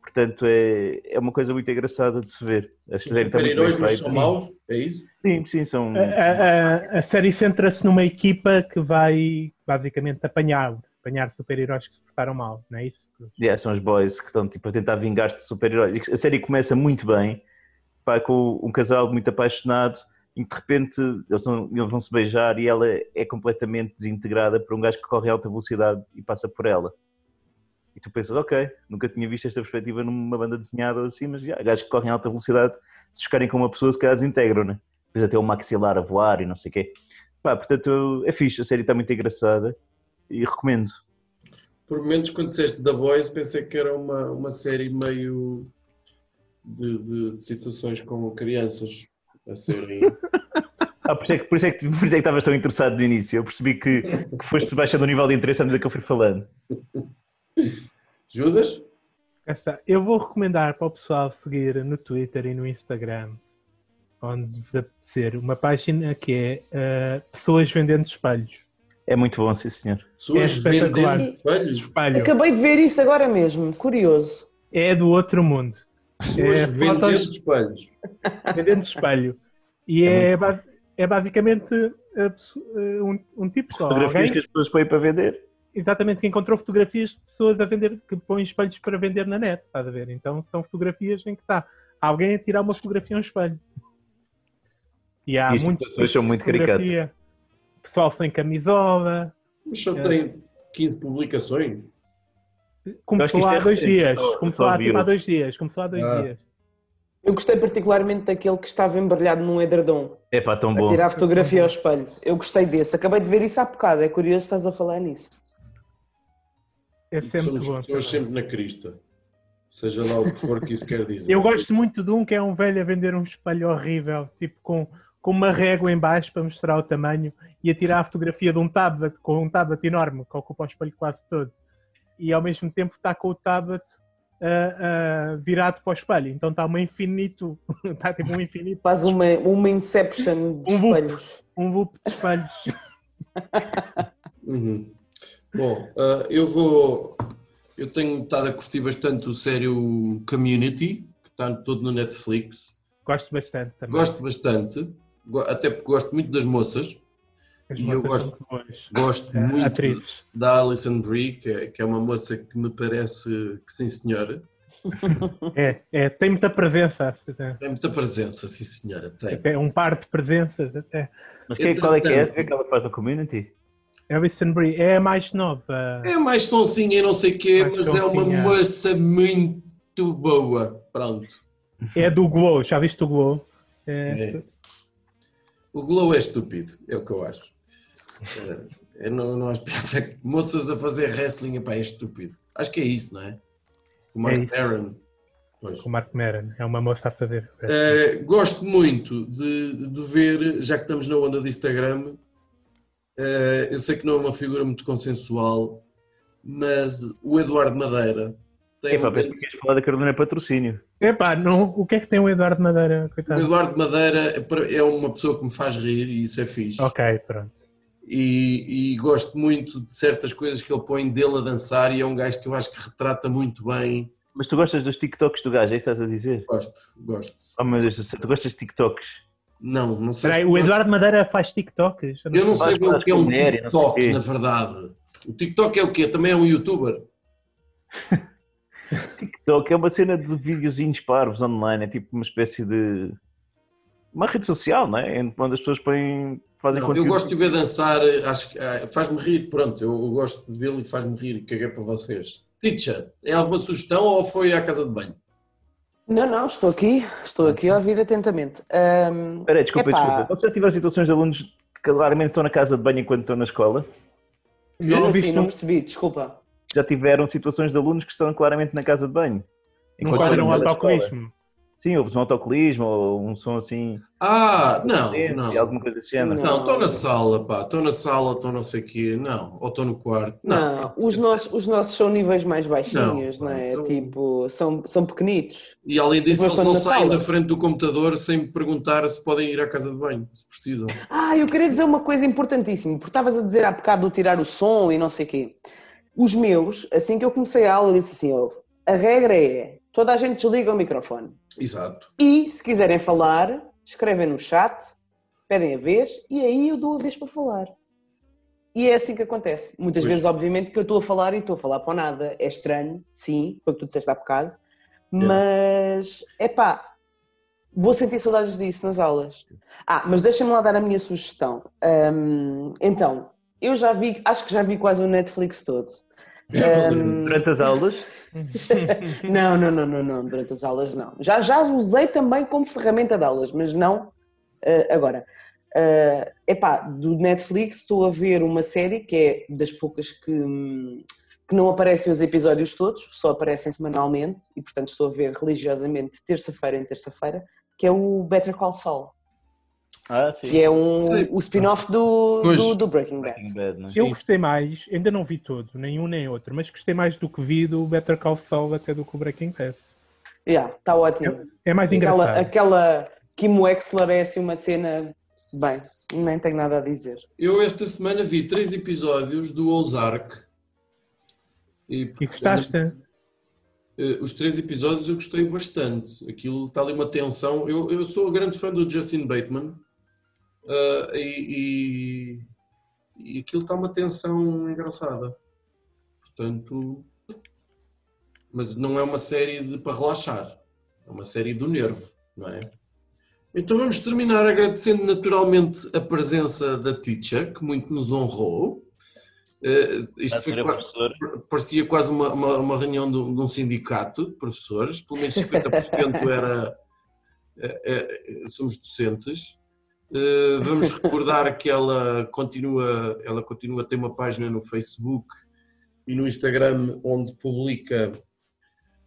Portanto, é, é uma coisa muito engraçada de se ver. A São série está muito bem super-heróis, mas são maus? É isso? Sim, sim, são. a, a- a- a série centra-se numa equipa que vai basicamente apanhar, apanhar super-heróis que se portaram mal, não é isso? Yeah, são os boys que estão tipo, a tentar vingar-se de super-heróis. A série começa muito bem, pá, com um casal muito apaixonado, e de repente eles, não- eles vão se beijar e ela é completamente desintegrada por um gajo que corre a alta velocidade e passa por ela. E tu pensas, ok, nunca tinha visto esta perspectiva numa banda desenhada ou assim, mas já, gajos que correm a alta velocidade, se chocarem com uma pessoa, se calhar desintegram, né? Depois até o maxilar a voar e não sei o quê. Pá, portanto, é fixe, a série está muito engraçada e recomendo. Por momentos, quando disseste The Boys, pensei que era uma, uma série meio de, de- de situações com crianças a serem. Ah, por isso, é que, por, isso é que, por isso é que estavas tão interessado no início. Eu percebi que, que foste baixando o nível de interesse à medida que eu fui falando. Judas? Está. Eu vou recomendar para o pessoal seguir no Twitter e no Instagram onde vos apetecer, uma página que é eh, Pessoas Vendendo Espelhos. É muito bom, sim senhor. Pessoas É espetacular. vendendo espelhos. Espelho. Acabei de ver isso agora mesmo, curioso. É do outro mundo. Pessoas É, vendendo fotos- espelhos. Vendendo espelho. E é, ba- é basicamente eh, eh, um, um tipo só. Fotografias Alguém, que as pessoas põem para vender. exatamente, que encontrou fotografias de pessoas a vender, que põem espelhos para vender na net, estás a ver? Então são fotografias em que está alguém a tirar uma fotografia a um espelho. E há E as muitos situações são muito fotografia. Pessoal sem camisola. Mas só É. tem 15 publicações. Começou é há dois dias. Começou há, dois dias. Começou há dois Ah. dias. Eu gostei particularmente daquele que estava embrulhado num edredom É pá, tão a bom. tirar a fotografia ao espelho. Eu gostei desse. Acabei de ver isso há bocado. É curioso estás a falar nisso. É sempre somos bom. pessoas sempre na crista. Seja lá o que for que isso quer dizer. Eu gosto muito de um que é um velho a vender um espelho horrível, tipo com, com uma régua em baixo para mostrar o tamanho e a tirar a fotografia de um tablet com um tablet enorme que ocupa o espelho quase todo. E ao mesmo tempo está com o tablet ah, ah, virado para o espelho. Então está um infinito, está tipo um infinito, Faz uma, uma inception de Um espelhos. um loop de espelhos. Uhum. Bom, ah, eu vou. Eu tenho estado a curtir bastante o sério Community, que está todo no Netflix. Gosto bastante também. Gosto bastante, até porque gosto muito das moças. E eu gosto-. Gosto muito atrizes. da Alison Brie, que é, que é uma moça que me parece que sim, senhora. É, é, tem muita presença. Tem muita presença, sim, senhora. Tem. É um par de presenças até. Mas quem, qual é que é? Que é que ela faz na community? Alison Brie é a mais nova. É mais sonsinha e não sei o quê, Mais mas é uma moça muito boa. Pronto. É do Glow, já viste o Glow? É, É. O Glow é estúpido, é o que eu acho. É, é, não, não acho piada. Moças a fazer wrestling epá, é estúpido. Acho que é isso, não é? O Mark É isso. Aaron. Pois. com o Mark Maron, é uma moça a fazer. Eh, gosto muito de, de ver, já que estamos na onda do Instagram, eh, eu sei que não é uma figura muito consensual, mas o Eduardo Madeira tem Epá, um penso que queres falar da Carolina Patrocínio. Epá, não, o que é que tem o Eduardo Madeira? O Coitado. Eduardo Madeira é é uma pessoa que me faz rir e isso é fixe. Ok, pronto. E, e gosto muito de certas coisas que ele põe dele a dançar e é um gajo que eu acho que retrata muito bem. Mas tu gostas dos TikToks do gajo, é isso que estás a dizer? Gosto, gosto. Oh meu Deus do céu, tu gostas de TikToks? Não, não sei Espera aí, se o gosto. Eduardo Madeira faz TikToks? Eu não sei Faz bem o que é um mulher não sei o TikTok, na verdade. O TikTok é o quê? Também é um youtuber? TikTok é uma cena de videozinhos parvos online, é tipo uma espécie de. Uma rede social, não é? Onde as pessoas põem. Fazem Não, eu gosto de ver dançar, acho que ah, faz-me rir, pronto, eu, eu gosto dele e faz-me rir, caguei para vocês. Teacher, é alguma sugestão ou foi à casa de banho? Não, não, estou aqui. Estou aqui a ouvir atentamente. Espera aí, desculpa, Epá. desculpa. Vocês já tiveram situações de alunos que claramente estão na casa de banho enquanto estão na escola? não, Não, assim, não um- percebi, desculpa. Já tiveram situações de alunos que estão claramente na casa de banho? Não Enquanto um estão na escola? autocolismo. Sim, houve um autocolismo ou um som assim. Ah, não, não. Alguma coisa desse género. Não, estou na sala, pá, estou na sala, estou não sei o quê, não, ou estou no quarto, não. Não, os, nossos, os nossos são níveis mais baixinhos, Não, não, é? então- Tipo, são, são pequenitos. E além disso, Depois eles não saem sala. da frente do computador sem me perguntar se podem ir à casa de banho, se precisam. Ah, eu queria dizer uma coisa importantíssima, porque estavas a dizer há bocado do tirar o som e não sei o quê. Os meus, assim que eu comecei a aula, eu disse assim: "Ouve, a regra é toda a gente desliga o microfone. Exato. E se quiserem falar, escrevem no chat, pedem a vez e aí eu dou a vez para falar. E é assim que acontece. Muitas Pois. vezes, obviamente, que eu estou a falar e estou a falar para nada. É estranho, sim, foi o que tu disseste há bocado. Mas, é pá, vou sentir saudades disso nas aulas. Ah, mas deixa-me lá dar a minha sugestão. Hum, então, eu já vi, acho que já vi quase o Netflix todo. Durante as aulas, não, não, não, não, não, durante as aulas não. Já, já usei também como ferramenta de aulas, mas não eh, agora. É epá, do Netflix estou a ver uma série que é das poucas que, que não aparecem os episódios todos, só aparecem semanalmente e portanto estou a ver religiosamente terça-feira em terça-feira, que é o Better Call Saul, ah, sim. que é um, o spin-off do, do, do Breaking Breaking Bad. Bad, não é? Eu gostei mais, ainda não vi todo, nenhum nem outro, mas gostei mais do que vi do Better Call Saul até do que o Breaking Bad. Yeah, está ótimo. É mais Aquela, engraçado. aquela, Kim Wexler é assim uma cena. Bem, nem tenho nada a dizer. Eu esta semana vi três episódios do Ozark. E, E gostaste? Eh, Os três episódios eu gostei bastante. Aquilo está ali uma tensão. Eu, eu sou grande fã do Justin Bateman. Eh, e, e, e aquilo está uma tensão engraçada. Portanto. Mas não é uma série de, para relaxar. É uma série do nervo, não é? Então vamos terminar agradecendo naturalmente a presença da Teacher, que muito nos honrou. Eh, isto foi parecia quase uma, uma, uma reunião de um, de um sindicato de professores, pelo menos 50% era, é, é, somos docentes. Eh, vamos recordar que ela continua, ela continua a ter uma página no Facebook e no Instagram onde publica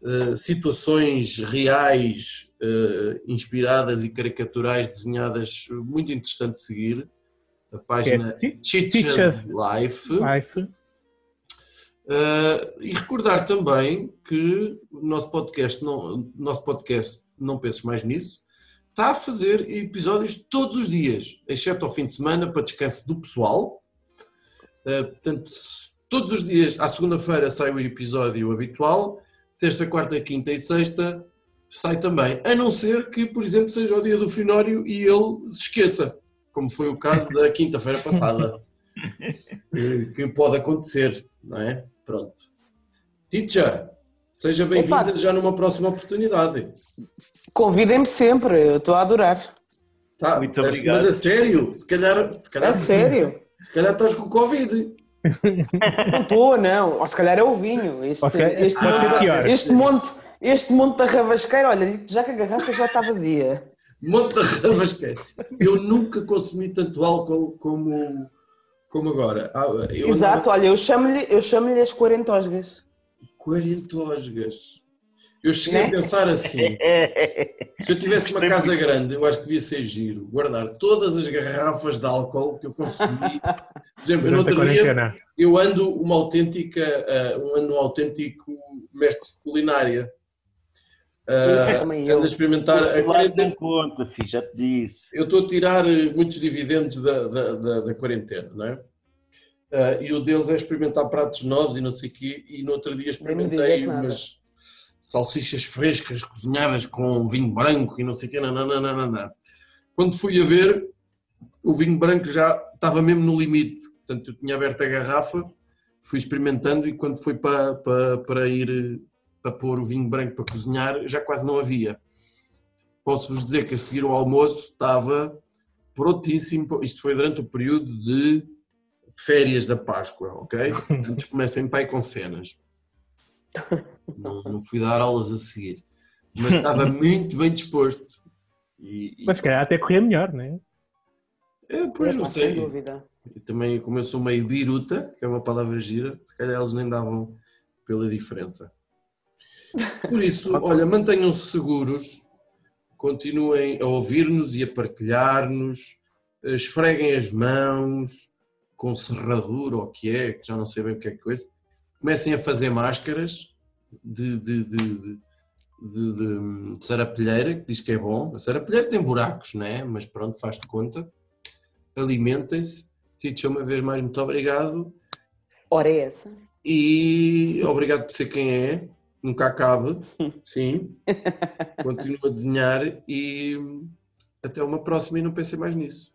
eh, situações reais, eh, inspiradas e caricaturais, desenhadas, muito interessante de seguir. A página Ti- Teachers Life. Life. Uh, e recordar também que o nosso podcast, não, o nosso podcast, não penses mais nisso, está a fazer episódios todos os dias, exceto ao fim de semana, para descanso do pessoal. Uh, portanto, todos os dias, à segunda-feira, sai o episódio habitual, terça, quarta, quinta e sexta sai também. A não ser que, por exemplo, seja o dia do finório e ele se esqueça, como foi o caso da quinta-feira passada. Eh, que pode acontecer, não é? Pronto. Teacher, seja bem-vinda já numa próxima oportunidade. Convidem-me sempre, eu estou a adorar. Tá, Muito mas- obrigado. Mas a sério, se calhar, se calhar, A sério? se calhar estás com Covid. Não estou, não. Ou se calhar é o vinho. Este, Ok, este, pior. este monte, este monte da rabasqueira, olha, já que a garrafa já está vazia. Monte de ravasqueira. Eu nunca consumi tanto álcool como, como agora. Ah, eu Exato, olha, eu chamo-lhe eu chamo as 40 osgas. 40 osgas. Eu cheguei Né? a pensar assim. Se eu tivesse uma casa grande, eu acho que devia ser giro guardar todas as garrafas de álcool que eu consegui. Por exemplo, eu no outro dia eu ando uma autêntica, ah, um ano autêntico mestre de culinária. Também eu. ando a experimentar a quarentena. conta, filho, já te disse. Eu estou a tirar eh, muitos dividendos da, da, da, da quarentena, não é? Ah, e o deles é experimentar pratos novos e não sei o quê. E no outro dia experimentei umas salsichas frescas cozinhadas com vinho branco e não sei o quê. Nananana. Quando fui a ver, o vinho branco já estava mesmo no limite. Portanto, eu tinha aberto a garrafa, fui experimentando e quando foi para, para, para ir para pôr o vinho branco para cozinhar, já quase não havia. Posso-vos dizer que a seguir ao almoço estava prontíssimo. Isto foi durante o período de férias da Páscoa, ok? Antes comecem pai com cenas. Não, não fui dar aulas a seguir. Mas estava muito bem disposto. E, e- Mas se calhar até corria melhor, não é? é, pois não sei. E também, como eu sou meio biruta, que é uma palavra gira, se calhar eles nem davam pela diferença. Por isso, olha, mantenham-se seguros, continuem a ouvir-nos e a partilhar-nos, esfreguem as mãos com serradura ou o que é, que já não sei bem o que é que coisa. Comecem a fazer máscaras de, de, de, de, de- de sarapilheira, que diz que é bom. A sarapilheira tem buracos, não é? Mas pronto, faz de conta. Alimentem-se. Tito, uma vez mais, muito obrigado. Ora é essa. E obrigado por ser quem é. Nunca acabe. Sim. Continuo a desenhar e até uma próxima e não pensei mais nisso.